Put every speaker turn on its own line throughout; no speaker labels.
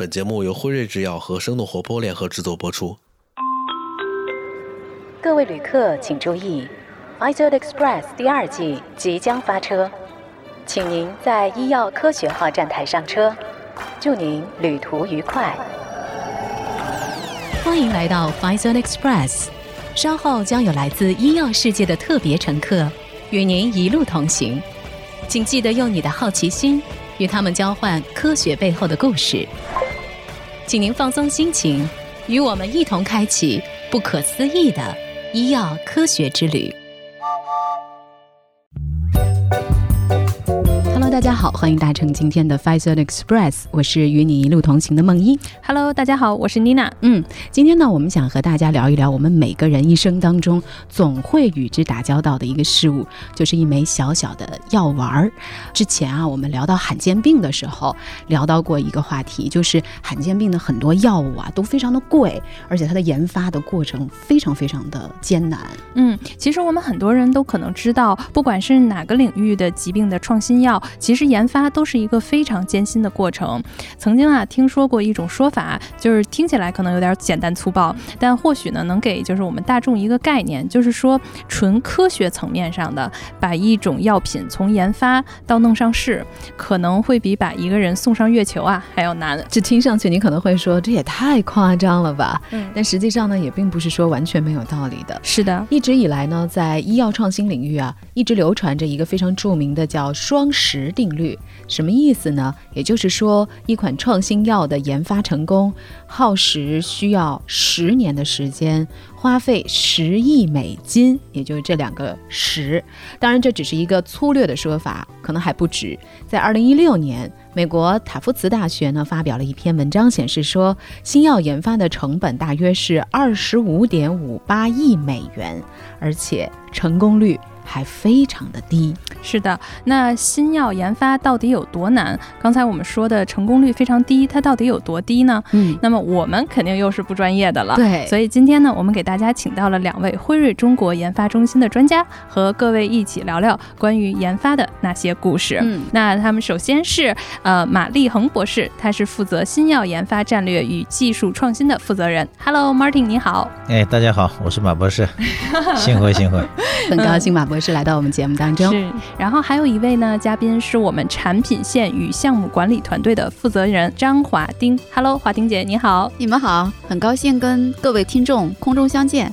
本节目由辉瑞制药和生动活泼联合制作播出。
各位旅客请注意 d Express 第二季即将发车，请您在医药科学号站台上车。祝您旅途愉快！
欢迎来到 f i z o n Express，稍后将有来自医药世界的特别乘客与您一路同行，请记得用你的好奇心与他们交换科学背后的故事。请您放松心情，与我们一同开启不可思议的医药科学之旅。大家好，欢迎搭乘今天的 f i z e r Express，我是与你一路同行的梦一。
Hello，大家好，我是妮娜。
嗯，今天呢，我们想和大家聊一聊我们每个人一生当中总会与之打交道的一个事物，就是一枚小小的药丸儿。之前啊，我们聊到罕见病的时候，聊到过一个话题，就是罕见病的很多药物啊都非常的贵，而且它的研发的过程非常非常的艰难。
嗯，其实我们很多人都可能知道，不管是哪个领域的疾病的创新药。其实研发都是一个非常艰辛的过程。曾经啊，听说过一种说法，就是听起来可能有点简单粗暴，但或许呢，能给就是我们大众一个概念，就是说，纯科学层面上的，把一种药品从研发到弄上市，可能会比把一个人送上月球啊还要难。
这听上去你可能会说，这也太夸张了吧？嗯，但实际上呢，也并不是说完全没有道理的。
是的，
一直以来呢，在医药创新领域啊，一直流传着一个非常著名的叫双十。定律什么意思呢？也就是说，一款创新药的研发成功，耗时需要十年的时间，花费十亿美金，也就是这两个十。当然，这只是一个粗略的说法，可能还不止。在二零一六年，美国塔夫茨大学呢发表了一篇文章，显示说，新药研发的成本大约是二十五点五八亿美元，而且成功率。还非常的低，
是的。那新药研发到底有多难？刚才我们说的成功率非常低，它到底有多低呢？嗯，那么我们肯定又是不专业的了。
对，
所以今天呢，我们给大家请到了两位辉瑞中国研发中心的专家，和各位一起聊聊关于研发的那些故事。嗯，那他们首先是呃马立恒博士，他是负责新药研发战略与技术创新的负责人。Hello，Martin，你好。
哎，大家好，我是马博士，幸会幸会，
很高兴马博士。是来到我们节目当中，
是。然后还有一位呢，嘉宾是我们产品线与项目管理团队的负责人张华丁。Hello，华丁姐，你好，
你们好，很高兴跟各位听众空中相见。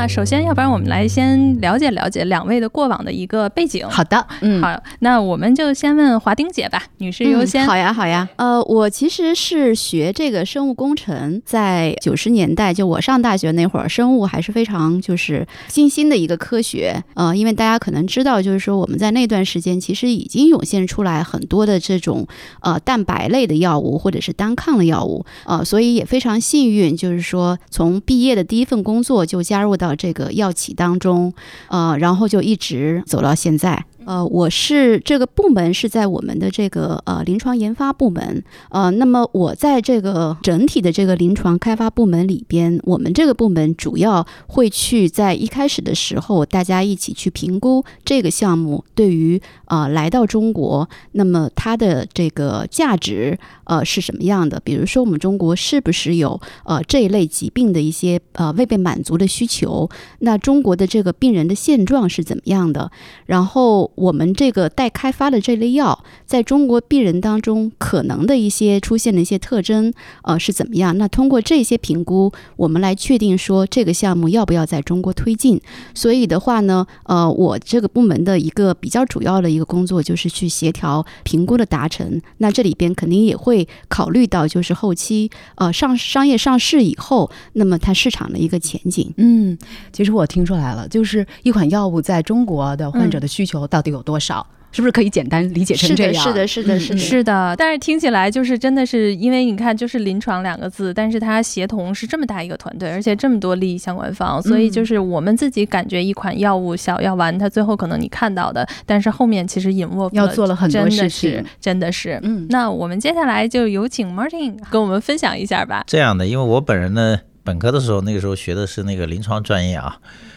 那首先，要不然我们来先了解了解两位的过往的一个背景。
好的，
嗯，好，那我们就先问华丁姐吧，女士优先。
好呀，好呀。呃，我其实是学这个生物工程，在九十年代，就我上大学那会儿，生物还是非常就是新兴的一个科学。呃，因为大家可能知道，就是说我们在那段时间其实已经涌现出来很多的这种呃蛋白类的药物或者是单抗的药物。呃，所以也非常幸运，就是说从毕业的第一份工作就加入到。这个药企当中，呃，然后就一直走到现在。呃，我是这个部门是在我们的这个呃临床研发部门，呃，那么我在这个整体的这个临床开发部门里边，我们这个部门主要会去在一开始的时候，大家一起去评估这个项目对于呃来到中国，那么它的这个价值呃是什么样的？比如说我们中国是不是有呃这一类疾病的一些呃未被满足的需求？那中国的这个病人的现状是怎么样的？然后。我们这个待开发的这类药，在中国病人当中可能的一些出现的一些特征，呃，是怎么样？那通过这些评估，我们来确定说这个项目要不要在中国推进。所以的话呢，呃，我这个部门的一个比较主要的一个工作就是去协调评估的达成。那这里边肯定也会考虑到，就是后期呃上商业上市以后，那么它市场的一个前景。
嗯，其实我听出来了，就是一款药物在中国的患者的需求到底。有多少？是不是可以简单理解成这
样？是的，是的，是的，
是的。但是听起来就是真的是，因为你看，就是临床两个字，但是它协同是这么大一个团队，而且这么多利益相关方，所以就是我们自己感觉一款药物小药丸，它最后可能你看到的，但是后面其实隐没
要做了很多事
情，真的是。嗯，那我们接下来就有请 Martin 跟我们分享一下吧。
这样的，因为我本人呢，本科的时候那个时候学的是那个临床专业啊，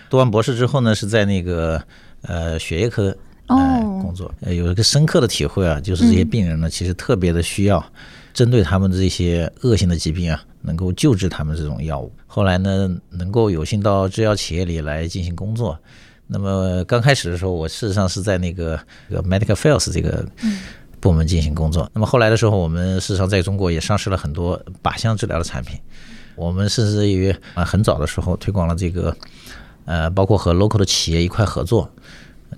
读完博士之后呢，是在那个呃血液科。
哦
工作，呃，有一个深刻的体会啊，就是这些病人呢，其实特别的需要针对他们这些恶性的疾病啊，能够救治他们这种药物。后来呢，能够有幸到制药企业里来进行工作。那么刚开始的时候，我事实上是在那个这个 medical affairs 这个部门进行工作。那么后来的时候，我们事实上在中国也上市了很多靶向治疗的产品。我们甚至于啊很早的时候推广了这个，呃，包括和 local 的企业一块合作，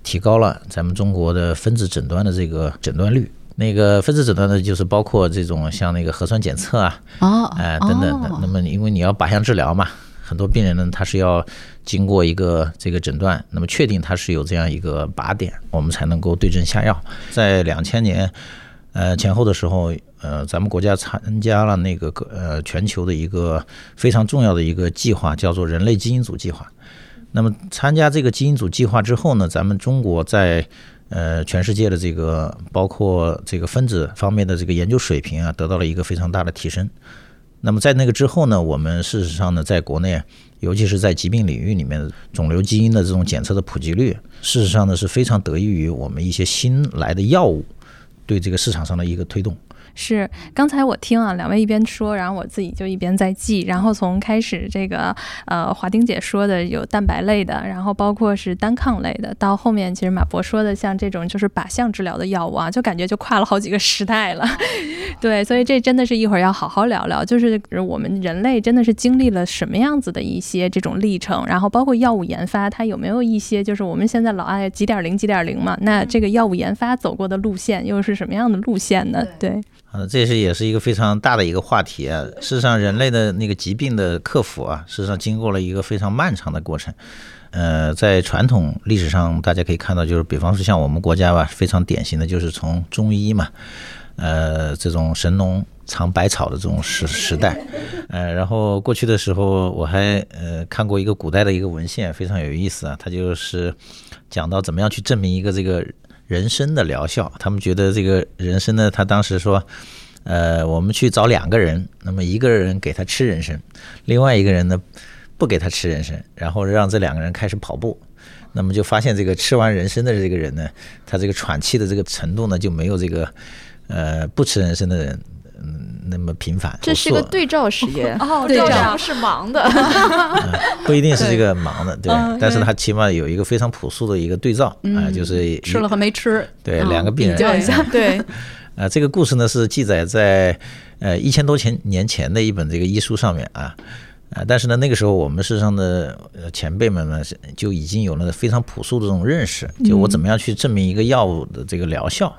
提高了咱们中国的分子诊断的这个诊断率。那个分子诊断呢，就是包括这种像那个核酸检测啊，
哦，
哎、等等的。那么因为你要靶向治疗嘛，很多病人呢他是要经过一个这个诊断，那么确定他是有这样一个靶点，我们才能够对症下药。在两千年呃前后的时候，呃，咱们国家参加了那个呃全球的一个非常重要的一个计划，叫做人类基因组计划。那么参加这个基因组计划之后呢，咱们中国在呃全世界的这个包括这个分子方面的这个研究水平啊，得到了一个非常大的提升。那么在那个之后呢，我们事实上呢，在国内，尤其是在疾病领域里面，肿瘤基因的这种检测的普及率，事实上呢是非常得益于我们一些新来的药物对这个市场上的一个推动。
是，刚才我听啊，两位一边说，然后我自己就一边在记，然后从开始这个呃华丁姐说的有蛋白类的，然后包括是单抗类的，到后面其实马博说的像这种就是靶向治疗的药物啊，就感觉就跨了好几个时代了。对，所以这真的是一会儿要好好聊聊，就是我们人类真的是经历了什么样子的一些这种历程，然后包括药物研发，它有没有一些就是我们现在老爱几点零几点零嘛，那这个药物研发走过的路线又是什么样的路线呢？对。
呃，这是也是一个非常大的一个话题啊。事实上，人类的那个疾病的克服啊，事实上经过了一个非常漫长的过程。呃，在传统历史上，大家可以看到，就是比方说像我们国家吧，非常典型的就是从中医嘛，呃，这种神农尝百草的这种时时代。呃，然后过去的时候，我还呃看过一个古代的一个文献，非常有意思啊。它就是讲到怎么样去证明一个这个。人参的疗效，他们觉得这个人参呢，他当时说，呃，我们去找两个人，那么一个人给他吃人参，另外一个人呢不给他吃人参，然后让这两个人开始跑步，那么就发现这个吃完人参的这个人呢，他这个喘气的这个程度呢就没有这个呃不吃人参的人。嗯，那么频繁，
这是个对照实验。
哦，
对
照。
是盲的，
不一定是这个盲的，对，但是它起码有一个非常朴素的一个对照啊，就是
吃了和没吃，
对，两个病人。
比较一下，对，
啊，这个故事呢是记载在呃一千多前年前的一本这个医书上面啊，啊，但是呢那个时候我们世上的呃前辈们呢就已经有了非常朴素的这种认识，就我怎么样去证明一个药物的这个疗效。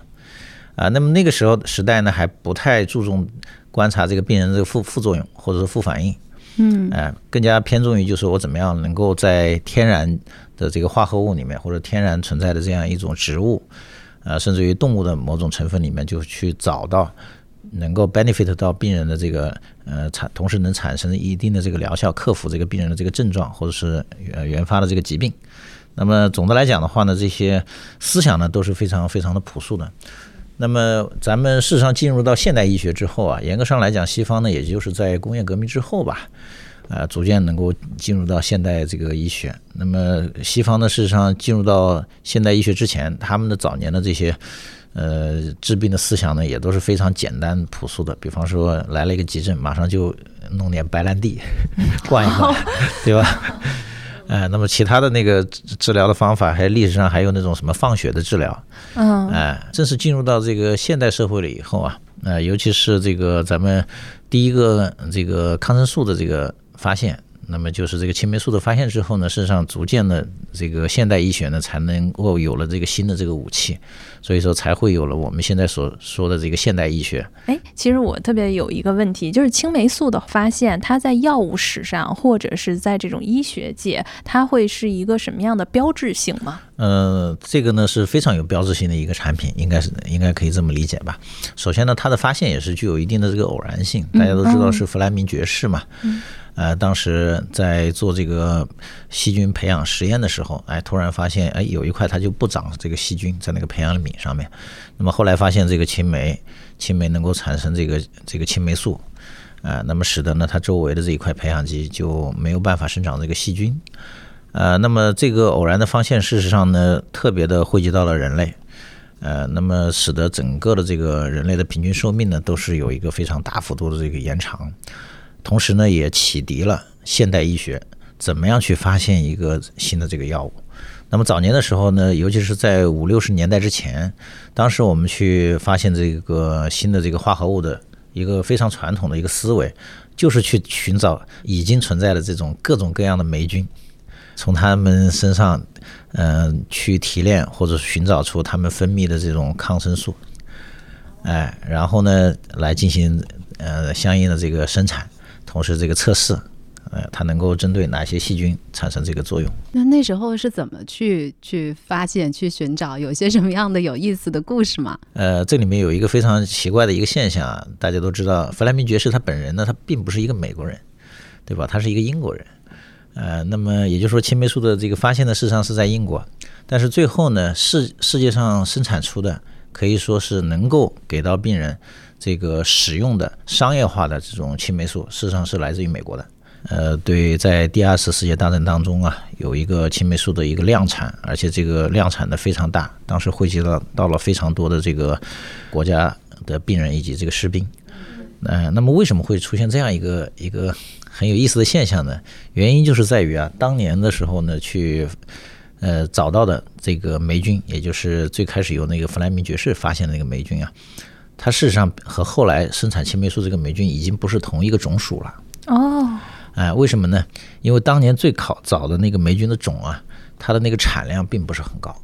啊，那么那个时候时代呢，还不太注重观察这个病人这个副副作用或者是副反应，
嗯，
哎，更加偏重于就是我怎么样能够在天然的这个化合物里面，或者天然存在的这样一种植物，啊，甚至于动物的某种成分里面，就去找到能够 benefit 到病人的这个呃产，同时能产生一定的这个疗效，克服这个病人的这个症状或者是呃原发的这个疾病。那么总的来讲的话呢，这些思想呢都是非常非常的朴素的。那么，咱们事实上进入到现代医学之后啊，严格上来讲，西方呢，也就是在工业革命之后吧，啊，逐渐能够进入到现代这个医学。那么，西方呢，事实上进入到现代医学之前，他们的早年的这些呃治病的思想呢，也都是非常简单朴素的。比方说，来了一个急症，马上就弄点白兰地 灌一灌，对吧？哎，那么其他的那个治疗的方法，还历史上还有那种什么放血的治疗，
嗯，
哎，正是进入到这个现代社会了以后啊，呃，尤其是这个咱们第一个这个抗生素的这个发现，那么就是这个青霉素的发现之后呢，事实上逐渐的这个现代医学呢才能够有了这个新的这个武器，所以说才会有了我们现在所说的这个现代医学。
哎，其实我特别有一个问题，就是青霉素的发现，它在药物史上或者是在这种医学界，它会是一个什么样的标志性吗？
呃，这个呢是非常有标志性的一个产品，应该是应该可以这么理解吧。首先呢，它的发现也是具有一定的这个偶然性，大家都知道是弗莱明爵士嘛。呃，当时在做这个细菌培养实验的时候，哎，突然发现，哎，有一块它就不长这个细菌在那个培养皿上面。那么后来发现这个青霉，青霉能够产生这个这个青霉素，啊、那么使得呢它周围的这一块培养基就没有办法生长这个细菌。呃，那么这个偶然的发现，事实上呢，特别的惠及到了人类，呃，那么使得整个的这个人类的平均寿命呢，都是有一个非常大幅度的这个延长，同时呢，也启迪了现代医学怎么样去发现一个新的这个药物。那么早年的时候呢，尤其是在五六十年代之前，当时我们去发现这个新的这个化合物的一个非常传统的一个思维，就是去寻找已经存在的这种各种各样的霉菌。从他们身上，嗯，去提炼或者寻找出他们分泌的这种抗生素，哎，然后呢，来进行呃相应的这个生产，同时这个测试，呃，它能够针对哪些细菌产生这个作用。
那那时候是怎么去去发现、去寻找？有些什么样的有意思的故事吗？
呃，这里面有一个非常奇怪的一个现象啊，大家都知道，弗莱明爵士他本人呢，他并不是一个美国人，对吧？他是一个英国人。呃，那么也就是说，青霉素的这个发现呢，事实上是在英国，但是最后呢，世世界上生产出的可以说是能够给到病人这个使用的商业化的这种青霉素，事实上是来自于美国的。呃，对，在第二次世界大战当中啊，有一个青霉素的一个量产，而且这个量产的非常大，当时汇集了到了非常多的这个国家的病人以及这个士兵。呃，那么为什么会出现这样一个一个？很有意思的现象呢，原因就是在于啊，当年的时候呢，去呃找到的这个霉菌，也就是最开始由那个弗莱明爵士发现的那个霉菌啊，它事实上和后来生产青霉素这个霉菌已经不是同一个种属了。哦，哎，为什么呢？因为当年最考早的那个霉菌的种啊，它的那个产量并不是很高。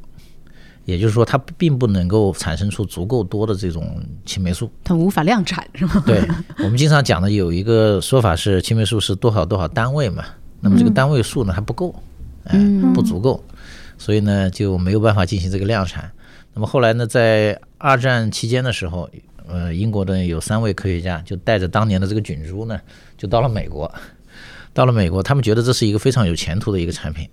也就是说，它并不能够产生出足够多的这种青霉素，
它无法量产，是吗？
对，我们经常讲的有一个说法是，青霉素是多少多少单位嘛，那么这个单位数呢还不够，哎，不足够，所以呢就没有办法进行这个量产。那么后来呢，在二战期间的时候，呃，英国的有三位科学家就带着当年的这个菌株呢，就到了美国，到了美国，他们觉得这是一个非常有前途的一个产品，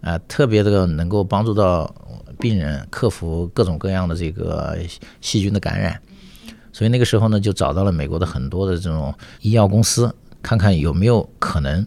啊，特别的能够帮助到。病人克服各种各样的这个细菌的感染，所以那个时候呢，就找到了美国的很多的这种医药公司，看看有没有可能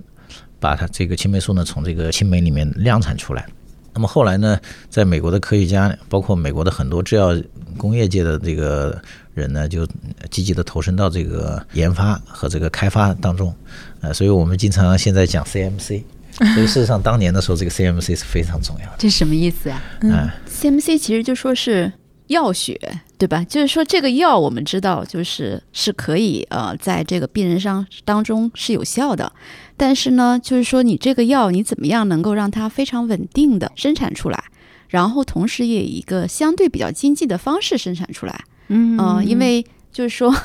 把它这个青霉素呢从这个青霉里面量产出来。那么后来呢，在美国的科学家，包括美国的很多制药工业界的这个人呢，就积极的投身到这个研发和这个开发当中。呃，所以我们经常现在讲 CMC。所以事实上，当年的时候，这个 CMC 是非常重要的。
这是什么意思啊？
嗯，CMC 其实就说是药学，对吧？就是说这个药我们知道，就是是可以呃，在这个病人上当中是有效的。但是呢，就是说你这个药你怎么样能够让它非常稳定的生产出来，然后同时也以一个相对比较经济的方式生产出来。嗯，因为就是说。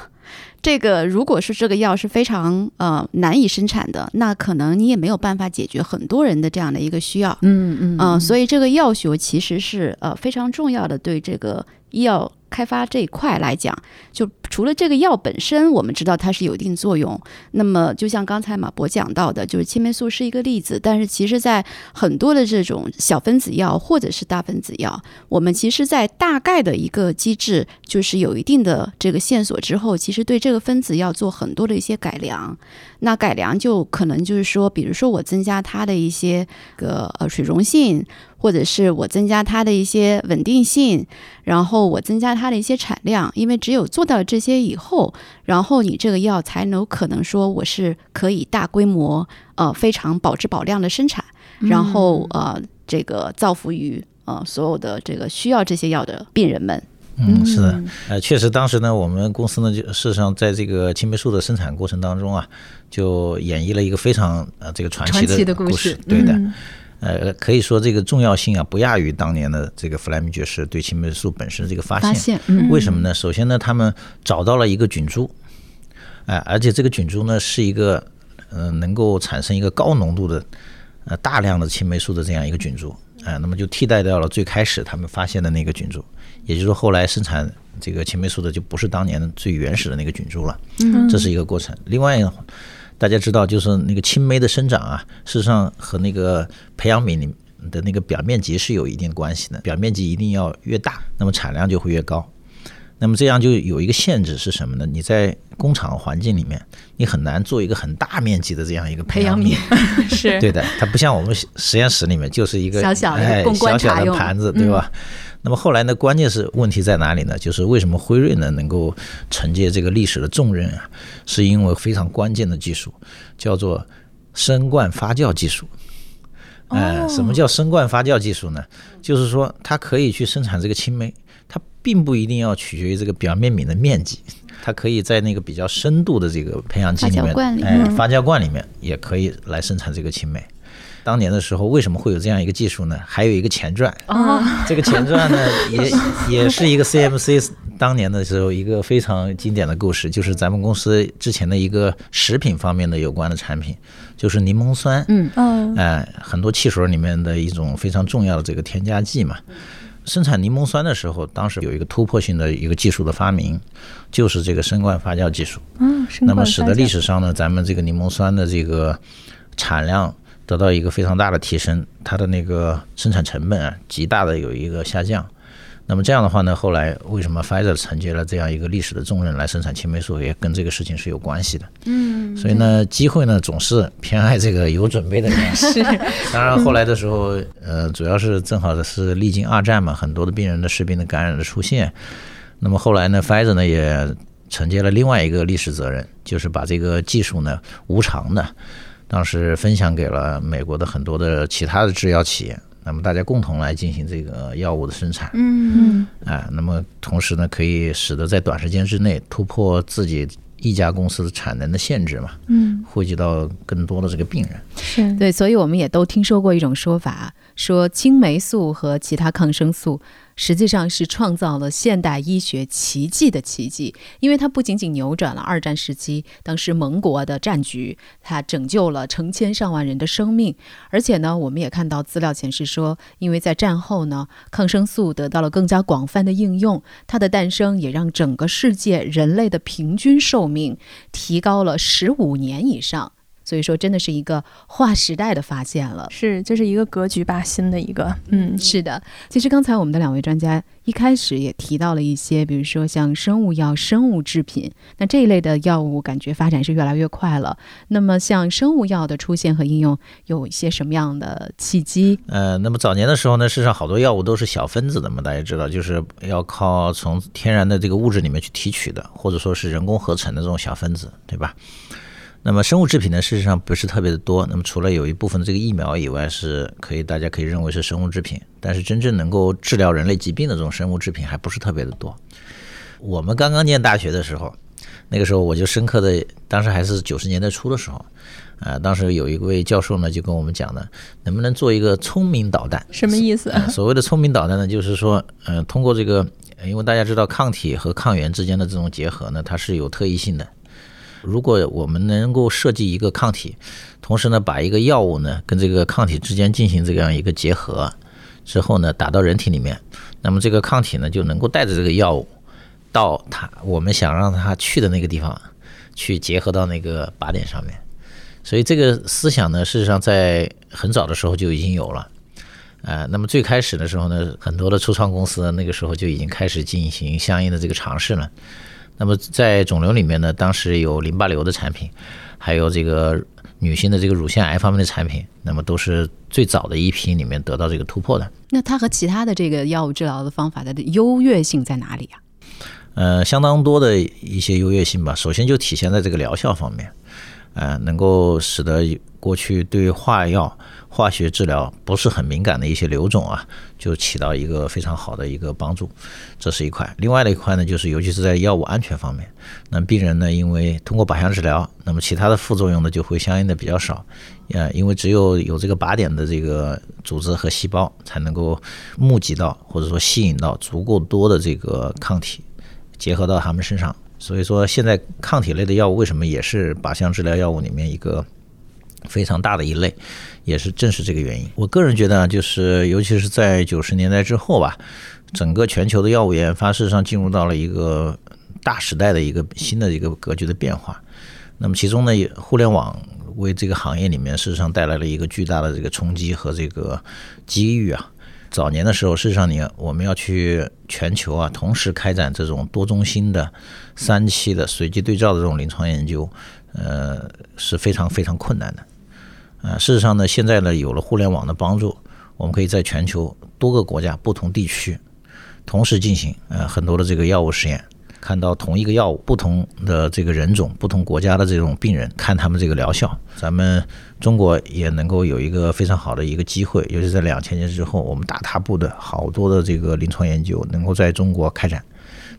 这个如果是这个药是非常呃难以生产的，那可能你也没有办法解决很多人的这样的一个需要。嗯嗯嗯，所以这个药学其实是呃非常重要的，对这个医药。开发这一块来讲，就除了这个药本身，我们知道它是有一定作用。那么，就像刚才马博讲到的，就是青霉素是一个例子。但是，其实，在很多的这种小分子药或者是大分子药，我们其实，在大概的一个机制，就是有一定的这个线索之后，其实对这个分子要做很多的一些改良。那改良就可能就是说，比如说我增加它的一些个呃水溶性。或者是我增加它的一些稳定性，然后我增加它的一些产量，因为只有做到这些以后，然后你这个药才能有可能说我是可以大规模呃非常保质保量的生产，然后呃这个造福于呃所有的这个需要这些药的病人们。
嗯，是的，呃，确实当时呢，我们公司呢就事实上在这个青霉素的生产过程当中啊，就演绎了一个非常呃这个传奇的故事，对的。呃，可以说这个重要性啊，不亚于当年的这个弗莱明爵士对青霉素本身的这个发现。
发现，
为什么呢？首先呢，他们找到了一个菌株，哎，而且这个菌株呢是一个，嗯，能够产生一个高浓度的，呃，大量的青霉素的这样一个菌株，哎，那么就替代掉了最开始他们发现的那个菌株，也就是说，后来生产这个青霉素的就不是当年最原始的那个菌株了。嗯，这是一个过程。另外。大家知道，就是那个青霉的生长啊，事实上和那个培养皿的那个表面积是有一定关系的。表面积一定要越大，那么产量就会越高。那么这样就有一个限制是什么呢？你在工厂环境里面，你很难做一个很大面积的这样一个培养皿。
是
对的，它不像我们实实验室里面就是一个
小小的
盘子，对吧？那么后来呢，关键是问题在哪里呢？就是为什么辉瑞呢能够承接这个历史的重任啊？是因为非常关键的技术，叫做生灌发酵技术。哎、什么叫生灌发酵技术呢？就是说它可以去生产这个青梅，它并不一定要取决于这个表面皿的面积，它可以在那个比较深度的这个培养基里面，哎，
面
发酵罐里面也可以来生产这个青霉。当年的时候，为什么会有这样一个技术呢？还有一个前传，
啊，
这个前传呢，也也是一个 CMC 当年的时候一个非常经典的故事，就是咱们公司之前的一个食品方面的有关的产品，就是柠檬酸。
嗯
嗯
哎，很多汽水里面的一种非常重要的这个添加剂嘛。生产柠檬酸的时候，当时有一个突破性的一个技术的发明，就是这个生灌发酵技术。
嗯，生
那么使得历史上呢，咱们这个柠檬酸的这个产量得到一个非常大的提升，它的那个生产成本啊，极大的有一个下降。那么这样的话呢，后来为什么 Pfizer 承接了这样一个历史的重任来生产青霉素，也跟这个事情是有关系的。嗯，所以呢，机会呢总是偏爱这个有准备的人。是，当然后来的时候，呃，主要是正好的是历经二战嘛，很多的病人的士兵的感染的出现。那么后来呢，Pfizer 呢也承接了另外一个历史责任，就是把这个技术呢无偿的，当时分享给了美国的很多的其他的制药企业，那么大家共同来进行这个药物的生产，
嗯。
嗯啊，那么同时呢，可以使得在短时间之内突破自己一家公司的产能的限制嘛，
嗯，
惠及到更多的这个病人。
是。
对，所以我们也都听说过一种说法，说青霉素和其他抗生素实际上是创造了现代医学奇迹的奇迹，因为它不仅仅扭转了二战时期当时盟国的战局，它拯救了成千上万人的生命，而且呢，我们也看到资料显示说，因为在战后呢，抗生素得到了更加广泛的应用，它的诞生也让整个世界人类的平均寿命提高了十五年以上。所以说，真的是一个划时代的发现了。
是，这是一个格局吧，新的一个，嗯，
是的，其实刚才我们的两位专家一开始也提到了一些，比如说像生物药、生物制品，那这一类的药物感觉发展是越来越快了。那么像生物药的出现和应用，有一些什么样的契机？
呃，那么早年的时候呢，事实上好多药物都是小分子的嘛，大家知道，就是要靠从天然的这个物质里面去提取的，或者说是人工合成的这种小分子，对吧？那么生物制品呢，事实上不是特别的多。那么除了有一部分的这个疫苗以外，是可以大家可以认为是生物制品，但是真正能够治疗人类疾病的这种生物制品还不是特别的多。我们刚刚念大学的时候，那个时候我就深刻的，当时还是九十年代初的时候，啊、当时有一位教授呢就跟我们讲呢，能不能做一个聪明导弹？
什么意思？
呃所谓的聪明导弹呢，就是说，呃，通过这个，呃因为大家知道抗体和抗原之间的这种结合呢，它是有特异性的。如果我们能够设计一个抗体，同时呢，把一个药物呢跟这个抗体之间进行这样一个结合之后呢，打到人体里面，那么这个抗体呢就能够带着这个药物到它我们想让它去的那个地方去结合到那个靶点上面。所以这个思想呢，事实上在很早的时候就已经有了。呃，那么最开始的时候呢，很多的初创公司那个时候就已经开始进行相应的这个尝试了。那么在肿瘤里面呢，当时有淋巴瘤的产品，还有这个女性的这个乳腺癌方面的产品，那么都是最早的一批里面得到这个突破的。
那它和其他的这个药物治疗的方法的优越性在哪里啊？
呃，相当多的一些优越性吧。首先就体现在这个疗效方面，呃，能够使得过去对化药、化学治疗不是很敏感的一些瘤种啊，就起到一个非常好的一个帮助，这是一块。另外的一块呢，就是尤其是在药物安全方面，那病人呢，因为通过靶向治疗，那么其他的副作用呢就会相应的比较少，呃，因为只有有这个靶点的这个组织和细胞，才能够募集到或者说吸引到足够多的这个抗体。结合到他们身上。所以说，现在抗体类的药物为什么也是靶向治疗药物里面一个 非常大的一类，也是正是这个原因。我个人觉得啊，就是尤其是在九十年代之后吧，整个全球的药物研发事实上进入到了一个大时代的一个新的一个格局的变化。那么其中呢，互联网为这个行业里面事实上带来了一个巨大的这个冲击和这个机遇啊。早年的时候，事实上你我们要去全球啊，同时开展这种多中心的、三期的随机对照的这种临床研究，呃，是非常非常困难的。啊，事实上呢，现在呢有了互联网的帮助，我们可以在全球多个国家、不同地区同时进行呃很多的这个药物实验。看到同一个药物，不同的这个人种、不同国家的这种病人，看他们这个疗效，咱们中国也能够有一个非常好的一个机会，尤其在两千年之后，我们大踏步的好多的这个临床研究能够在中国开展，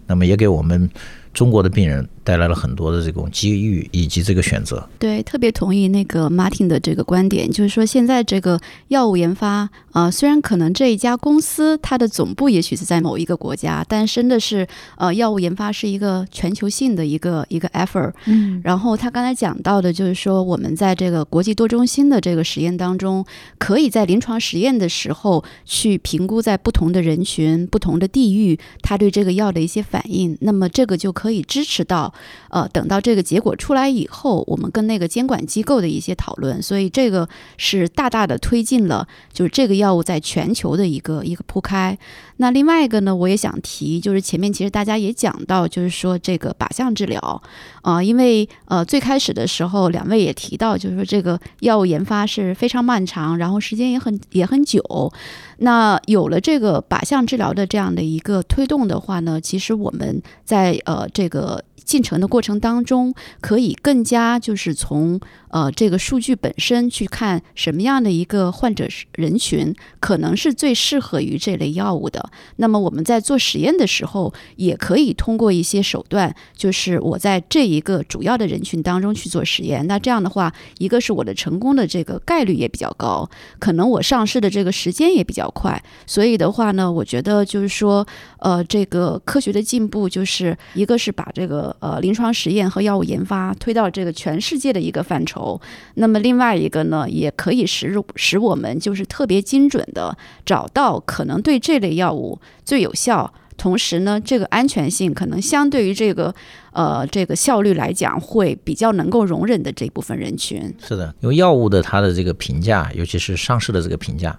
那么也给我们。中国的病人带来了很多的这种机遇以及这个选择。
对，特别同意那个 Martin 的这个观点，就是说现在这个药物研发啊，虽然可能这一家公司它的总部也许是在某一个国家，但真的是呃，药物研发是一个全球性的一个一个 effort。
嗯，
然后他刚才讲到的，就是说我们在这个国际多中心的这个实验当中，可以在临床实验的时候去评估在不同的人群、不同的地域，他对这个药的一些反应。那么这个就。可以支持到，呃，等到这个结果出来以后，我们跟那个监管机构的一些讨论，所以这个是大大的推进了，就是这个药物在全球的一个一个铺开。那另外一个呢，我也想提，就是前面其实大家也讲到，就是说这个靶向治疗，啊，因为呃最开始的时候，两位也提到，就是说这个药物研发是非常漫长，然后时间也很也很久。那有了这个靶向治疗的这样的一个推动的话呢，其实我们在呃这个。进程的过程当中，可以更加就是从呃这个数据本身去看什么样的一个患者人群可能是最适合于这类药物的。那么我们在做实验的时候，也可以通过一些手段，就是我在这一个主要的人群当中去做实验。那这样的话，一个是我的成功的这个概率也比较高，可能我上市的这个时间也比较快。所以的话呢，我觉得就是说，呃，这个科学的进步就是一个是把这个。呃，临床实验和药物研发推到这个全世界的一个范畴。那么另外一个呢，也可以使使我们就是特别精准的找到可能对这类药物最有效，同时呢，这个安全性可能相对于这个呃这个效率来讲会比较能够容忍的这部分人群。
是的，因为药物的它的这个评价，尤其是上市的这个评价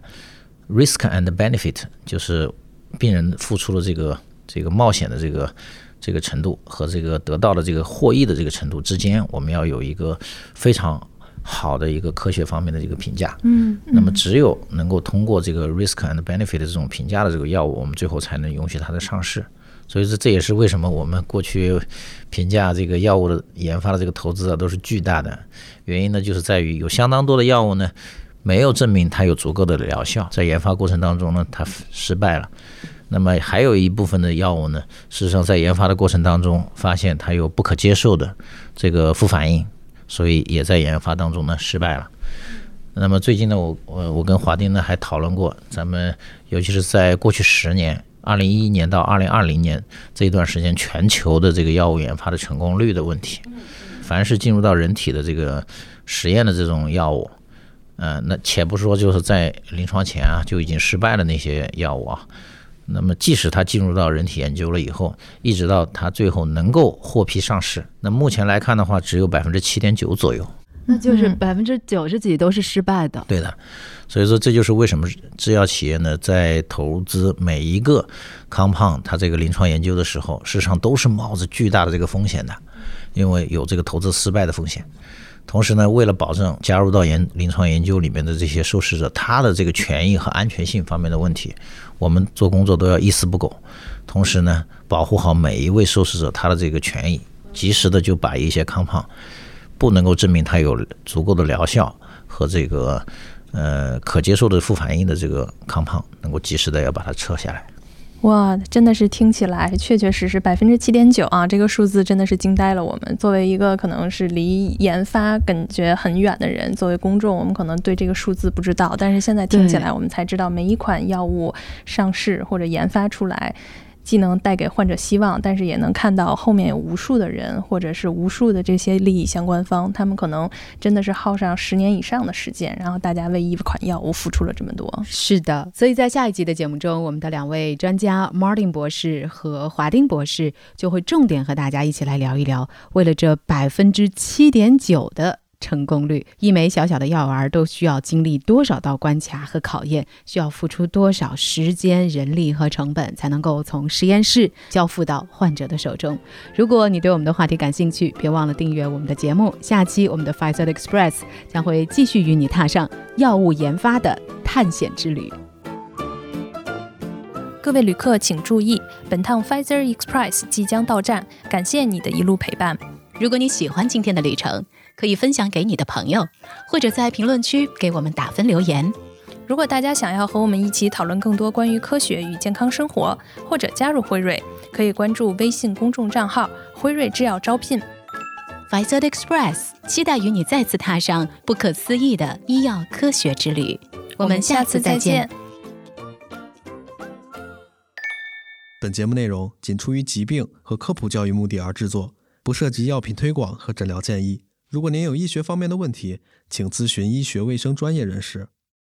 ，risk and benefit，就是病人付出了这个这个冒险的这个。这个程度和这个得到的这个获益的这个程度之间，我们要有一个非常好的一个科学方面的这个评价。
嗯，
那么只有能够通过这个 risk and benefit 的这种评价的这个药物，我们最后才能允许它的上市。所以说，这也是为什么我们过去评价这个药物的研发的这个投资啊都是巨大的。原因呢，就是在于有相当多的药物呢没有证明它有足够的疗效，在研发过程当中呢它失败了。那么还有一部分的药物呢，事实上在研发的过程当中，发现它有不可接受的这个副反应，所以也在研发当中呢失败了。那么最近呢，我我我跟华丁呢还讨论过，咱们尤其是在过去十年，二零一一年到二零二零年这一段时间，全球的这个药物研发的成功率的问题。凡是进入到人体的这个实验的这种药物，嗯，那且不说就是在临床前啊就已经失败的那些药物啊。那么，即使它进入到人体研究了以后，一直到它最后能够获批上市，那目前来看的话，只有百分之七点九左右，
那就是百分之九十几都是失败的。
对的，所以说这就是为什么制药企业呢，在投资每一个康胖它这个临床研究的时候，事实上都是冒着巨大的这个风险的，因为有这个投资失败的风险。同时呢，为了保证加入到研临床研究里面的这些受试者，他的这个权益和安全性方面的问题，我们做工作都要一丝不苟。同时呢，保护好每一位受试者他的这个权益，及时的就把一些康胖不能够证明它有足够的疗效和这个呃可接受的副反应的这个康胖，能够及时的要把它撤下来。
哇，真的是听起来确确实实百分之七点九啊，这个数字真的是惊呆了我们。作为一个可能是离研发感觉很远的人，作为公众，我们可能对这个数字不知道，但是现在听起来，我们才知道每一款药物上市或者研发出来。既能带给患者希望，但是也能看到后面有无数的人，或者是无数的这些利益相关方，他们可能真的是耗上十年以上的时间，然后大家为一款药物付出了这么多。
是的，所以在下一集的节目中，我们的两位专家 Martin 博士和华丁博士就会重点和大家一起来聊一聊，为了这百分之七点九的成功率。一枚小小的药丸都需要经历多少道关卡和考验，需要付出多少时间、人力和成本，才能够从实验室交付到患者的手中？如果你对我们的话题感兴趣，别忘了订阅我们的节目。下期我们的 Pfizer Express 将会继续与你踏上药物研发的探险之旅。
各位旅客请注意，本趟 Pfizer Express 即将到站，感谢你的一路陪伴。
如果你喜欢今天的旅程，可以分享给你的朋友，或者在评论区给我们打分留言。
如果大家想要和我们一起讨论更多关于科学与健康生活，或者加入辉瑞，可以关注微信公众账号“辉瑞制药招聘”。
Pfizer Express 期待与你再次踏上不可思议的医药科学之旅。我们下次再见。
本节目内容仅出于疾病和科普教育目的而制作，不涉及药品推广和诊疗建议。如果您有医学方面的问题，请咨询医学卫生专业人士。